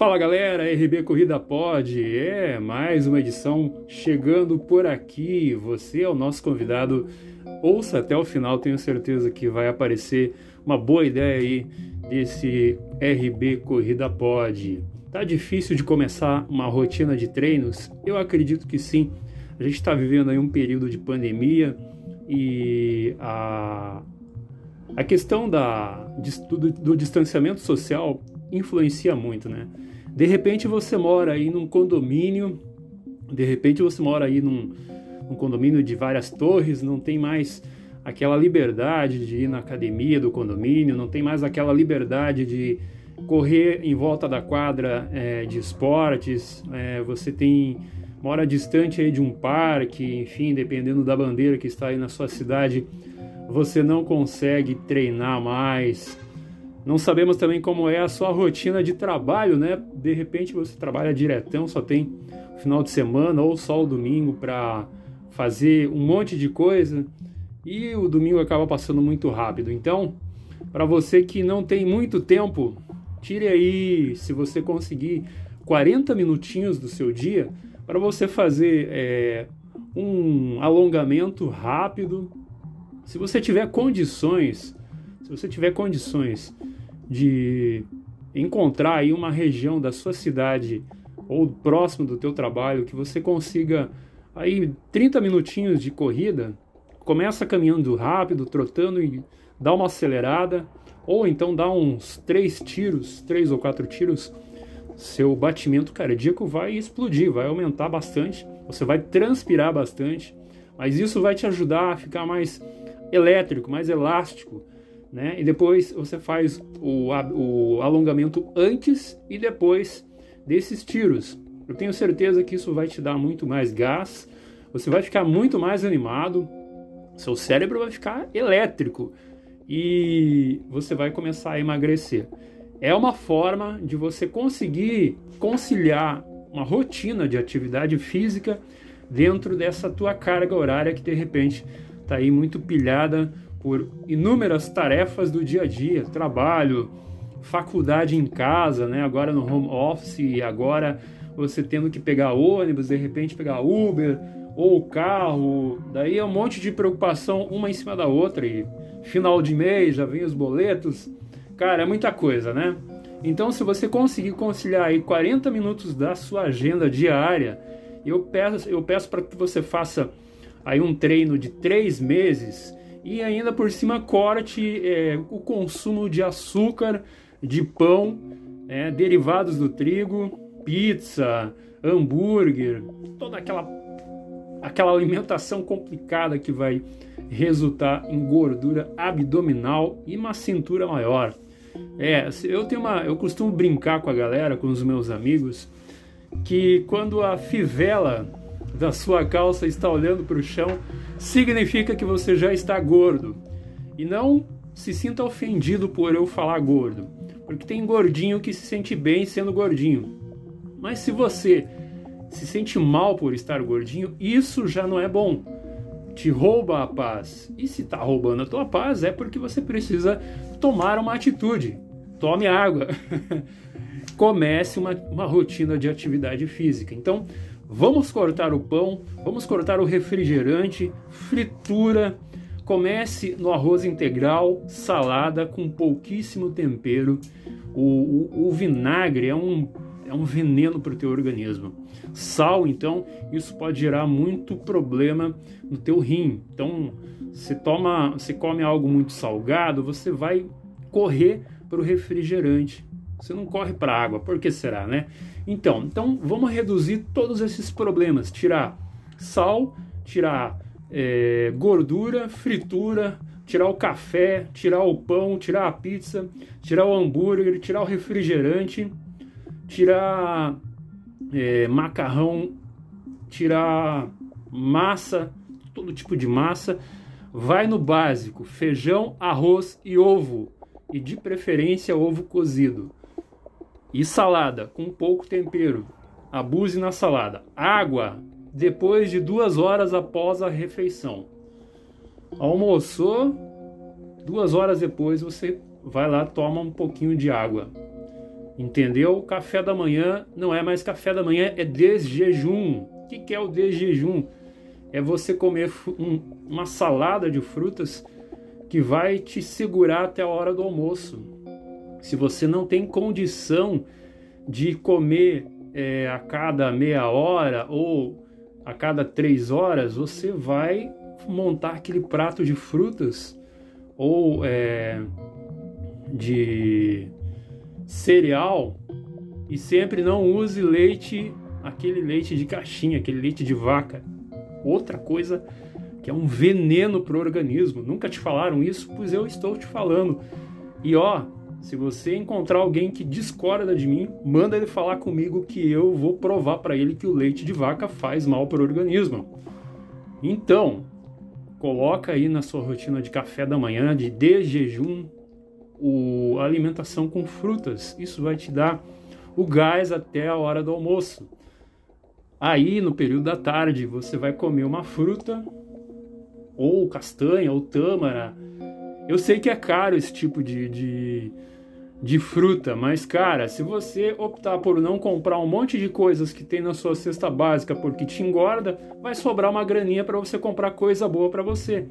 Fala galera, RB Corrida Pod, é mais uma edição chegando por aqui. Você é o nosso convidado. Ouça até o final, tenho certeza que vai aparecer uma boa ideia aí desse RB Corrida Pod. Tá difícil de começar uma rotina de treinos? Eu acredito que sim. A gente está vivendo aí um período de pandemia e a, a questão da, do, do distanciamento social influencia muito, né? De repente você mora aí num condomínio, de repente você mora aí num, num condomínio de várias torres, não tem mais aquela liberdade de ir na academia do condomínio, não tem mais aquela liberdade de correr em volta da quadra é, de esportes, é, você tem mora distante aí de um parque, enfim, dependendo da bandeira que está aí na sua cidade, você não consegue treinar mais, não sabemos também como é a sua rotina de trabalho, né? De repente você trabalha diretão, só tem final de semana ou só o domingo para fazer um monte de coisa e o domingo acaba passando muito rápido. Então, para você que não tem muito tempo, tire aí, se você conseguir, 40 minutinhos do seu dia para você fazer é, um alongamento rápido. Se você tiver condições, se você tiver condições de encontrar aí uma região da sua cidade ou próximo do teu trabalho que você consiga aí 30 minutinhos de corrida, começa caminhando rápido, trotando e dá uma acelerada, ou então dá uns três tiros, três ou quatro tiros, seu batimento cardíaco vai explodir, vai aumentar bastante, você vai transpirar bastante, mas isso vai te ajudar a ficar mais elétrico, mais elástico, né? E depois você faz o, o alongamento antes e depois desses tiros. Eu tenho certeza que isso vai te dar muito mais gás, você vai ficar muito mais animado, seu cérebro vai ficar elétrico e você vai começar a emagrecer. É uma forma de você conseguir conciliar uma rotina de atividade física dentro dessa tua carga horária que de repente está aí muito pilhada por inúmeras tarefas do dia a dia, trabalho, faculdade em casa, né? Agora no home office, agora você tendo que pegar ônibus, de repente pegar Uber ou carro, daí é um monte de preocupação uma em cima da outra e final de mês já vem os boletos. Cara, é muita coisa, né? Então, se você conseguir conciliar aí 40 minutos da sua agenda diária, eu peço, eu peço para que você faça aí um treino de três meses e ainda por cima corte é, o consumo de açúcar, de pão, é, derivados do trigo, pizza, hambúrguer, toda aquela, aquela alimentação complicada que vai resultar em gordura abdominal e uma cintura maior. É, eu tenho uma, eu costumo brincar com a galera, com os meus amigos, que quando a fivela da sua calça está olhando para o chão, significa que você já está gordo. E não se sinta ofendido por eu falar gordo, porque tem gordinho que se sente bem sendo gordinho. Mas se você se sente mal por estar gordinho, isso já não é bom. Te rouba a paz. E se está roubando a tua paz, é porque você precisa tomar uma atitude. Tome água. Comece uma, uma rotina de atividade física. Então, Vamos cortar o pão, vamos cortar o refrigerante, fritura. Comece no arroz integral, salada com pouquíssimo tempero. O, o, o vinagre é um, é um veneno para o teu organismo. Sal, então, isso pode gerar muito problema no teu rim. Então, você toma, você come algo muito salgado, você vai correr para o refrigerante. Você não corre para a água. Por que será, né? Então, então vamos reduzir todos esses problemas, tirar sal, tirar é, gordura, fritura, tirar o café, tirar o pão, tirar a pizza, tirar o hambúrguer, tirar o refrigerante, tirar é, macarrão, tirar massa, todo tipo de massa. Vai no básico: feijão, arroz e ovo, e de preferência ovo cozido. E salada com pouco tempero. Abuse na salada. Água depois de duas horas após a refeição. Almoçou, duas horas depois você vai lá toma um pouquinho de água. Entendeu? Café da manhã não é mais café da manhã, é desjejum. O que, que é o desjejum? É você comer um, uma salada de frutas que vai te segurar até a hora do almoço. Se você não tem condição de comer é, a cada meia hora ou a cada três horas, você vai montar aquele prato de frutas ou é, de cereal e sempre não use leite, aquele leite de caixinha, aquele leite de vaca. Outra coisa que é um veneno para o organismo. Nunca te falaram isso? Pois eu estou te falando. E ó, se você encontrar alguém que discorda de mim, manda ele falar comigo que eu vou provar para ele que o leite de vaca faz mal para o organismo. Então, coloca aí na sua rotina de café da manhã, de desjejum, o, a alimentação com frutas. Isso vai te dar o gás até a hora do almoço. Aí, no período da tarde, você vai comer uma fruta, ou castanha, ou tâmara. Eu sei que é caro esse tipo de, de de fruta, mas cara, se você optar por não comprar um monte de coisas que tem na sua cesta básica porque te engorda, vai sobrar uma graninha para você comprar coisa boa para você.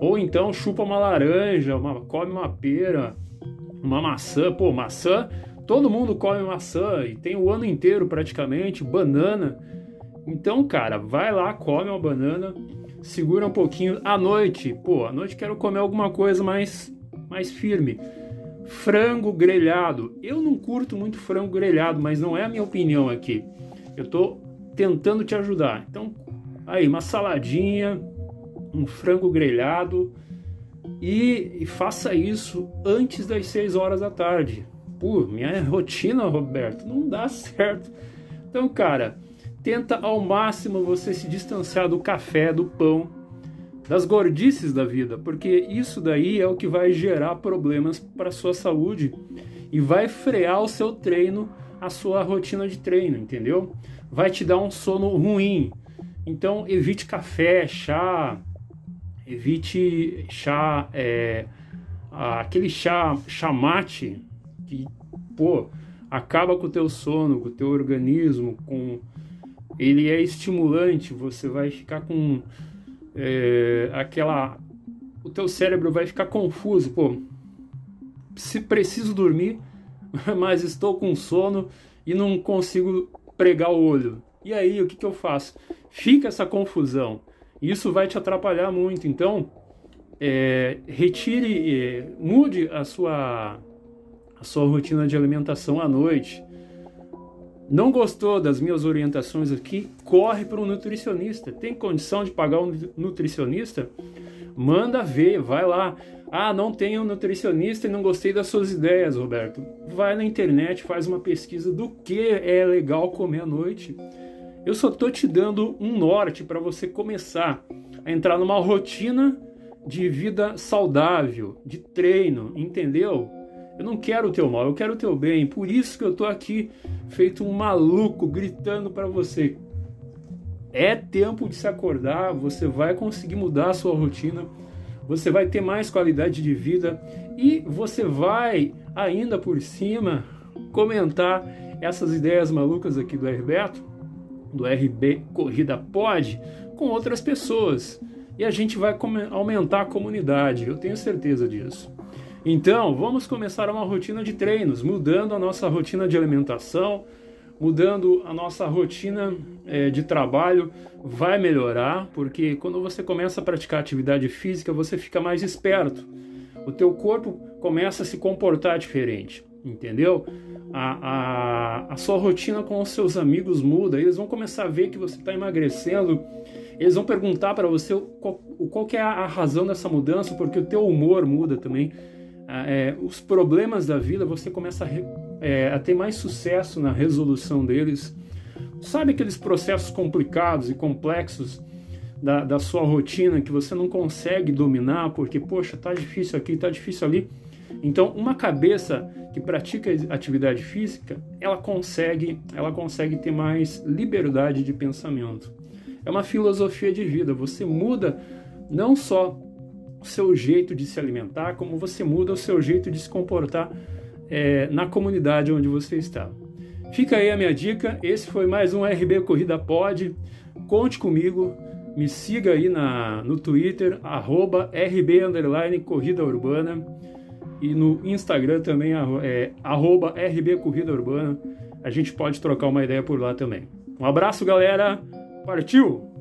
Ou então chupa uma laranja, uma, come uma pera, uma maçã, pô, maçã, todo mundo come maçã e tem o ano inteiro praticamente, banana. Então, cara, vai lá, come uma banana, segura um pouquinho à noite, pô, à noite quero comer alguma coisa mais mais firme frango grelhado. Eu não curto muito frango grelhado, mas não é a minha opinião aqui. Eu estou tentando te ajudar. Então, aí, uma saladinha, um frango grelhado e, e faça isso antes das 6 horas da tarde. Pô, minha rotina, Roberto, não dá certo. Então, cara, tenta ao máximo você se distanciar do café, do pão, das gordices da vida, porque isso daí é o que vai gerar problemas para sua saúde e vai frear o seu treino, a sua rotina de treino, entendeu? Vai te dar um sono ruim. Então evite café, chá, evite chá, é, aquele chá chamate que, pô, acaba com o teu sono, com o teu organismo, com ele é estimulante, você vai ficar com é, aquela. O teu cérebro vai ficar confuso, pô. Se preciso dormir, mas estou com sono e não consigo pregar o olho. E aí, o que, que eu faço? Fica essa confusão. Isso vai te atrapalhar muito. Então, é, retire, é, mude a sua, a sua rotina de alimentação à noite. Não gostou das minhas orientações aqui? Corre para um nutricionista. Tem condição de pagar um nutricionista? Manda ver, vai lá. Ah, não tenho nutricionista e não gostei das suas ideias, Roberto. Vai na internet, faz uma pesquisa do que é legal comer à noite. Eu só tô te dando um norte para você começar a entrar numa rotina de vida saudável, de treino, entendeu? Eu não quero o teu mal, eu quero o teu bem. Por isso que eu tô aqui feito um maluco gritando para você. É tempo de se acordar, você vai conseguir mudar a sua rotina, você vai ter mais qualidade de vida e você vai ainda por cima comentar essas ideias malucas aqui do Herbeto, do RB Corrida Pod, com outras pessoas. E a gente vai aumentar a comunidade, eu tenho certeza disso. Então, vamos começar uma rotina de treinos, mudando a nossa rotina de alimentação, mudando a nossa rotina é, de trabalho, vai melhorar, porque quando você começa a praticar atividade física, você fica mais esperto. O teu corpo começa a se comportar diferente, entendeu? A, a, a sua rotina com os seus amigos muda, eles vão começar a ver que você está emagrecendo, eles vão perguntar para você qual, qual é a razão dessa mudança, porque o teu humor muda também é, os problemas da vida, você começa a, é, a ter mais sucesso na resolução deles. Sabe aqueles processos complicados e complexos da, da sua rotina que você não consegue dominar porque, poxa, tá difícil aqui, tá difícil ali. Então, uma cabeça que pratica atividade física, ela consegue, ela consegue ter mais liberdade de pensamento. É uma filosofia de vida. Você muda não só o seu jeito de se alimentar, como você muda o seu jeito de se comportar é, na comunidade onde você está. Fica aí a minha dica. Esse foi mais um RB Corrida Pod. Conte comigo. Me siga aí na, no Twitter, arroba RB Corrida Urbana. E no Instagram também, é, arroba RB Corrida Urbana. A gente pode trocar uma ideia por lá também. Um abraço, galera. Partiu!